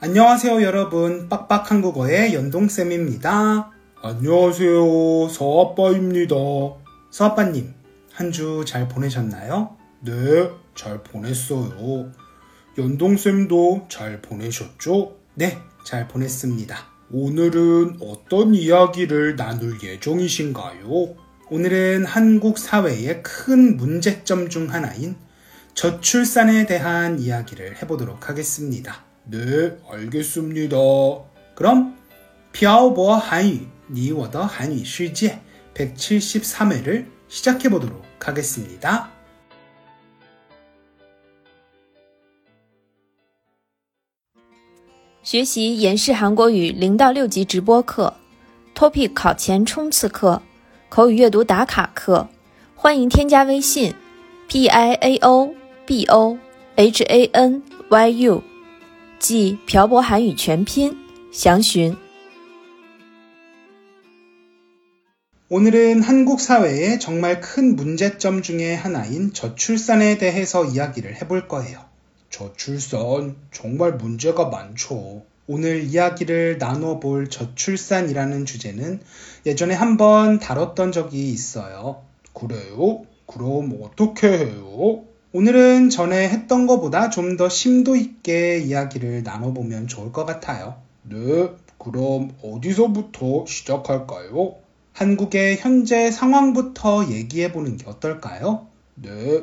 안녕하세요, 여러분. 빡빡 한국어의 연동쌤입니다. 안녕하세요. 서아빠입니다. 서아빠님, 한 주 잘 보내셨나요? 네, 잘 보냈어요. 연동쌤도 잘 보내셨죠? 네, 잘 보냈습니다. 오늘은 어떤 이야기를 나눌 예정이신가요? 오늘은 한국 사회의 큰 문제점 중 하나인 저출산에 대한 이야기를 해보도록 하겠습니다. 네, 알겠습니다. 그럼 漂泊 한유, 니워더 한유 실제 173회를 시작해 보도록 하겠습니다. 学习延世韩国语零到六级直播课，Topic 考前冲刺课，口语阅读打卡课，欢迎添加微信 p i a o b o h a n y u， 即漂泊韩语全拼，详询。 오늘은 한국 사회의 정말 큰 문제점 중에 하나인 저출산에 대해서 이야기를 해볼 거예요. 저출산 정말 문제가 많죠. 오늘 이야기를 나눠볼 저출산이라는 주제는 예전에 한번 다뤘던 적이 있어요. 그래요? 그럼 어떻게 해요? 오늘은 전에 했던 것보다 좀 더 심도 있게 이야기를 나눠보면 좋을 것 같아요. 네, 그럼 어디서부터 시작할까요? 한국의 현재 상황부터 얘기해보는 게 어떨까요? 네.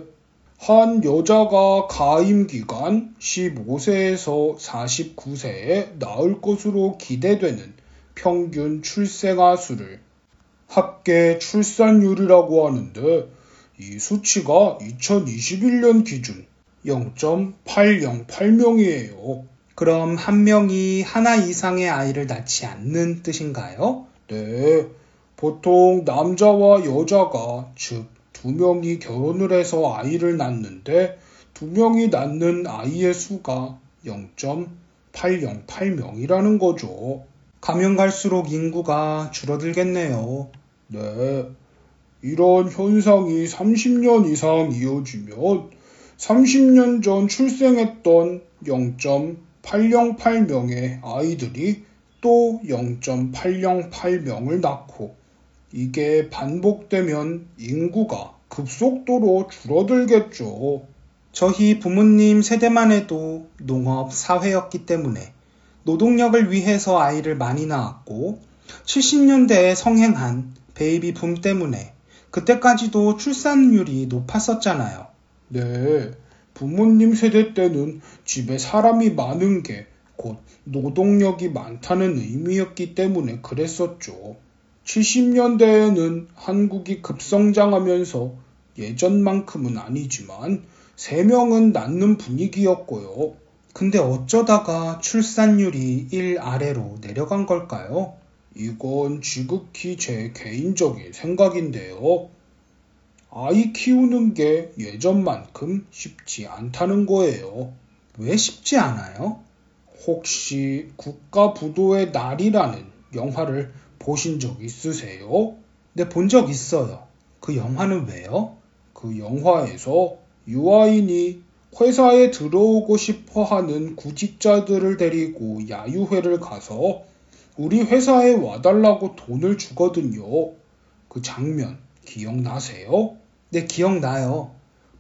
한 여자가 가임 기간 15세에서 49세에 낳을 것으로 기대되는 평균 출생아 수를 합계 출산율이라고 하는데 이 수치가 2021년 기준 0.808명이에요. 그럼 한 명이 하나 이상의 아이를 낳지 않는 뜻인가요? 네. 보통 남자와 여자가 즉 두 명이 결혼을 해서 아이를 낳는데 두 명이 낳는 아이의 수가 0.808명이라는 거죠. 가면 갈수록 인구가 줄어들겠네요. 네. 이런 현상이 30년 이상 이어지면 30년 전 출생했던 0.808명의 아이들이 또 0.808명을 낳고 이게 반복되면 인구가 급속도로 줄어들겠죠. 저희 부모님 세대만 해도 농업 사회였기 때문에 노동력을 위해서 아이를 많이 낳았고 70년대에 성행한 베이비 붐 때문에 그때까지도 출산율이 높았었잖아요. 네. 부모님 세대 때는 집에 사람이 많은 게 곧 노동력이 많다는 의미였기 때문에 그랬었죠. 70년대에는 한국이 급성장하면서 예전만큼은 아니지만 3명은 낳는 분위기였고요. 근데 어쩌다가 출산율이 1 아래로 내려간 걸까요? 이건 지극히 제 개인적인 생각인데요. 아이 키우는 게 예전만큼 쉽지 않다는 거예요. 왜 쉽지 않아요? 혹시 국가부도의 날이라는 영화를 보신 적 있으세요? 네, 본 적 있어요. 그 영화는 왜요? 그 영화에서 유아인이 회사에 들어오고 싶어 하는 구직자들을 데리고 야유회를 가서 우리 회사에 와달라고 돈을 주거든요. 그 장면 기억나세요? 네, 기억나요.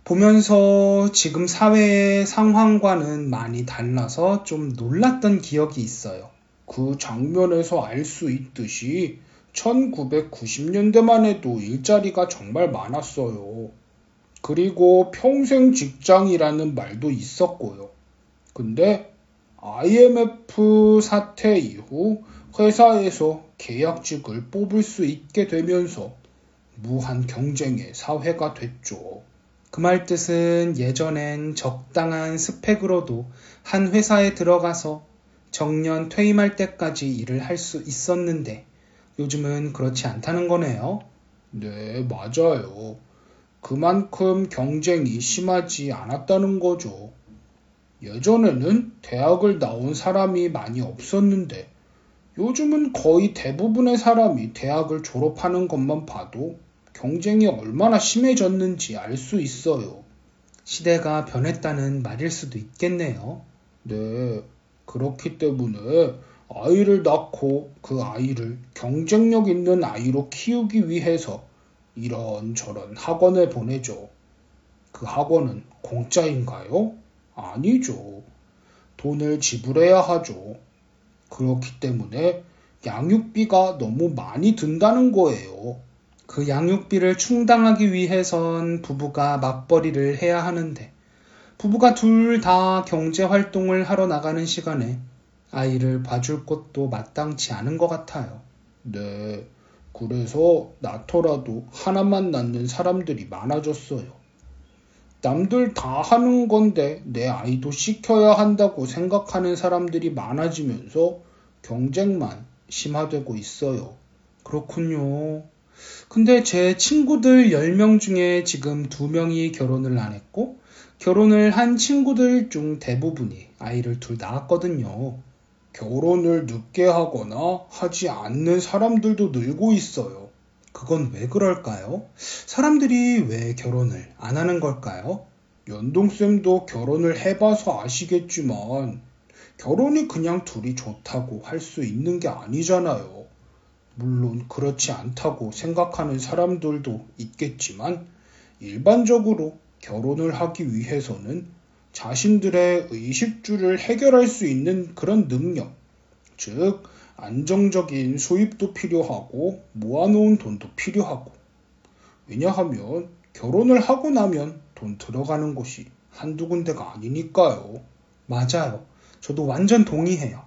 보면서 지금 사회의 상황과는 많이 달라서 좀 놀랐던 기억이 있어요. 그 장면에서 알 수 있듯이 1990년대만 해도 일자리가 정말 많았어요. 그리고 평생 직장이라는 말도 있었고요. 근데 IMF 사태 이후 회사에서 계약직을 뽑을 수 있게 되면서 무한 경쟁의 사회가 됐죠. 그 말 뜻은 예전엔 적당한 스펙으로도 한 회사에 들어가서 정년 퇴임할 때까지 일을 할 수 있었는데 요즘은 그렇지 않다는 거네요. 네, 맞아요. 그만큼 경쟁이 심하지 않았다는 거죠. 예전에는 대학을 나온 사람이 많이 없었는데 요즘은 거의 대부분의 사람이 대학을 졸업하는 것만 봐도 경쟁이 얼마나 심해졌는지 알 수 있어요. 시대가 변했다는 말일 수도 있겠네요. 네. 그렇기 때문에 아이를 낳고 그 아이를 경쟁력 있는 아이로 키우기 위해서 이런저런 학원에 보내죠. 그 학원은 공짜인가요? 아니죠. 돈을 지불해야 하죠. 그렇기 때문에 양육비가 너무 많이 든다는 거예요. 그 양육비를 충당하기 위해선 부부가 맞벌이를 해야 하는데 부부가 둘 다 경제 활동을 하러 나가는 시간에 아이를 봐줄 것도 마땅치 않은 것 같아요. 네. 그래서 낳더라도 하나만 낳는 사람들이 많아졌어요. 남들 다 하는 건데 내 아이도 시켜야 한다고 생각하는 사람들이 많아지면서 경쟁만 심화되고 있어요. 그렇군요. 근데 제 친구들 10명 중에 지금 2명이 결혼을 안 했고, 결혼을 한 친구들 중 대부분이 아이를 둘 낳았거든요. 결혼을 늦게 하거나 하지 않는 사람들도 늘고 있어요. 그건 왜 그럴까요? 사람들이 왜 결혼을 안 하는 걸까요? 연동쌤도 결혼을 해봐서 아시겠지만, 결혼이 그냥 둘이 좋다고 할 수 있는 게 아니잖아요. 물론 그렇지 않다고 생각하는 사람들도 있겠지만, 일반적으로 결혼을 하기 위해서는 자신들의 의식주를 해결할 수 있는 그런 능력, 즉, 안정적인 수입도 필요하고 모아놓은 돈도 필요하고 왜냐하면 결혼을 하고 나면 돈 들어가는 곳이 한두 군데가 아니니까요. 맞아요. 저도 완전 동의해요.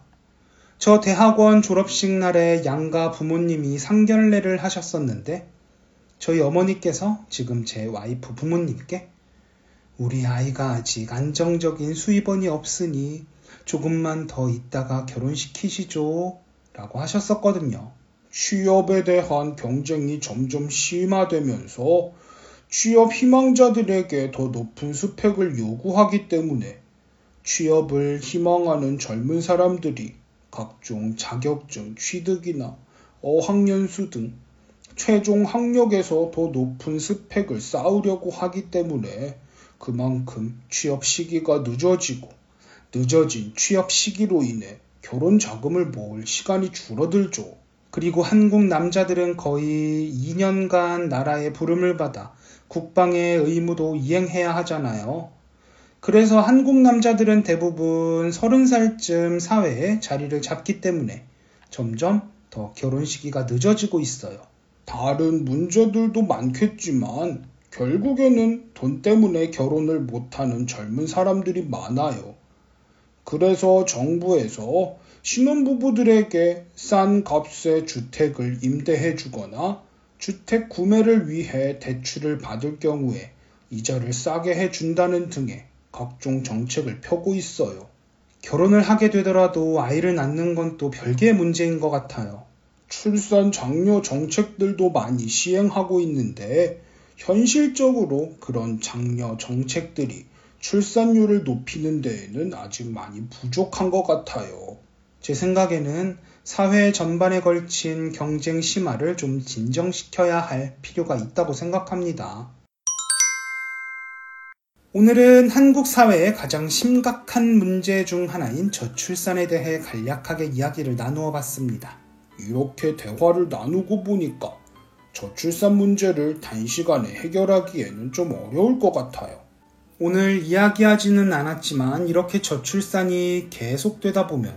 저 대학원 졸업식 날에 양가 부모님이 상견례를 하셨었는데 저희 어머니께서 지금 제 와이프 부모님께 우리 아이가 아직 안정적인 수입원이 없으니 조금만 더 있다가 결혼시키시죠. 라고 하셨었거든요. 취업에 대한 경쟁이 점점 심화되면서 취업 희망자들에게 더 높은 스펙을 요구하기 때문에 취업을 희망하는 젊은 사람들이 각종 자격증 취득이나 어학연수 등 최종 학력에서 더 높은 스펙을 쌓으려고 하기 때문에 그만큼 취업 시기가 늦어지고 늦어진 취업 시기로 인해 결혼 자금을 모을 시간이 줄어들죠. 그리고 한국 남자들은 거의 2년간 나라의 부름을 받아 국방의 의무도 이행해야 하잖아요. 그래서 한국 남자들은 대부분 30살쯤 사회에 자리를 잡기 때문에 점점 더 결혼 시기가 늦어지고 있어요. 다른 문제들도 많겠지만 결국에는 돈 때문에 결혼을 못하는 젊은 사람들이 많아요. 그래서 정부에서 신혼부부들에게 싼 값의 주택을 임대해 주거나 주택 구매를 위해 대출을 받을 경우에 이자를 싸게 해 준다는 등의 각종 정책을 펴고 있어요. 결혼을 하게 되더라도 아이를 낳는 건 또 별개의 문제인 것 같아요. 출산 장려 정책들도 많이 시행하고 있는데 현실적으로 그런 장려 정책들이 출산율을 높이는 데에는 아직 많이 부족한 것 같아요. 제 생각에는 사회 전반에 걸친 경쟁 심화를 좀 진정시켜야 할 필요가 있다고 생각합니다. 오늘은 한국 사회의 가장 심각한 문제 중 하나인 저출산에 대해 간략하게 이야기를 나누어 봤습니다. 이렇게 대화를 나누고 보니까 저출산 문제를 단시간에 해결하기에는 좀 어려울 것 같아요. 오늘 이야기하지는 않았지만 이렇게 저출산이 계속되다 보면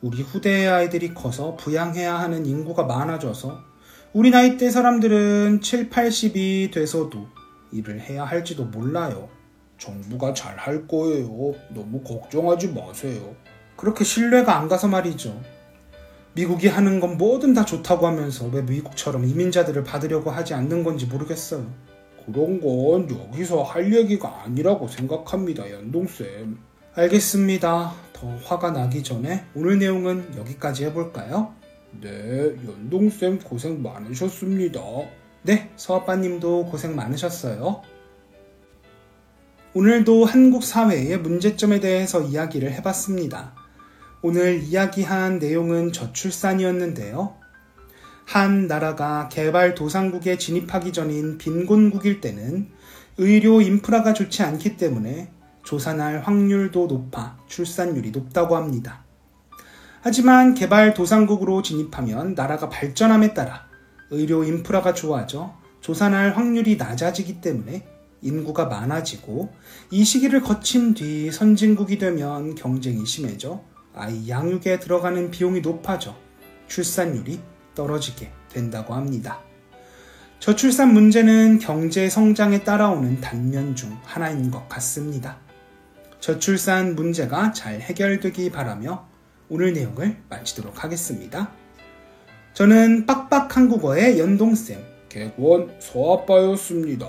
우리 후대의 아이들이 커서 부양해야 하는 인구가 많아져서 우리 나이대 사람들은 7, 80이 돼서도 일을 해야 할지도 몰라요. 정부가 잘 할 거예요. 너무 걱정하지 마세요. 그렇게 신뢰가 안 가서 말이죠. 미국이 하는 건 뭐든 다 좋다고 하면서 왜 미국처럼 이민자들을 받으려고 하지 않는 건지 모르겠어요. 그런 건 여기서 할 얘기가 아니라고 생각합니다, 연동쌤. 알겠습니다. 더 화가 나기 전에 오늘 내용은 여기까지 해볼까요? 네, 연동쌤 고생 많으셨습니다. 네, 서아빠님도 고생 많으셨어요. 오늘도 한국 사회의 문제점에 대해서 이야기를 해봤습니다. 오늘 이야기한 내용은 저출산이었는데요. 한 나라가 개발도상국에 진입하기 전인 빈곤국일 때는 의료 인프라가 좋지 않기 때문에 조산할 확률도 높아 출산율이 높다고 합니다. 하지만 개발도상국으로 진입하면 나라가 발전함에 따라 의료 인프라가 좋아져 조산할 확률이 낮아지기 때문에 인구가 많아지고 이 시기를 거친 뒤 선진국이 되면 경쟁이 심해져 아이 양육에 들어가는 비용이 높아져 출산율이 떨어지게 된다고 합니다. 저출산 문제는 경제 성장에 따라오는 단면 중 하나인 것 같습니다. 저출산 문제가 잘 해결되기 바라며 오늘 내용을 마치도록 하겠습니다. 저는 빡빡 한국어의 연동쌤, 객원 서아빠였습니다.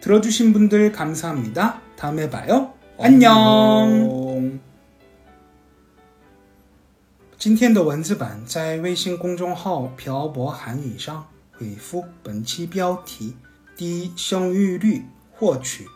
들어주신 분들 감사합니다. 다음에 봐요. 안녕. 今天的文字版在微信公众号“漂泊韩语”上回复本期标题“低生育率获取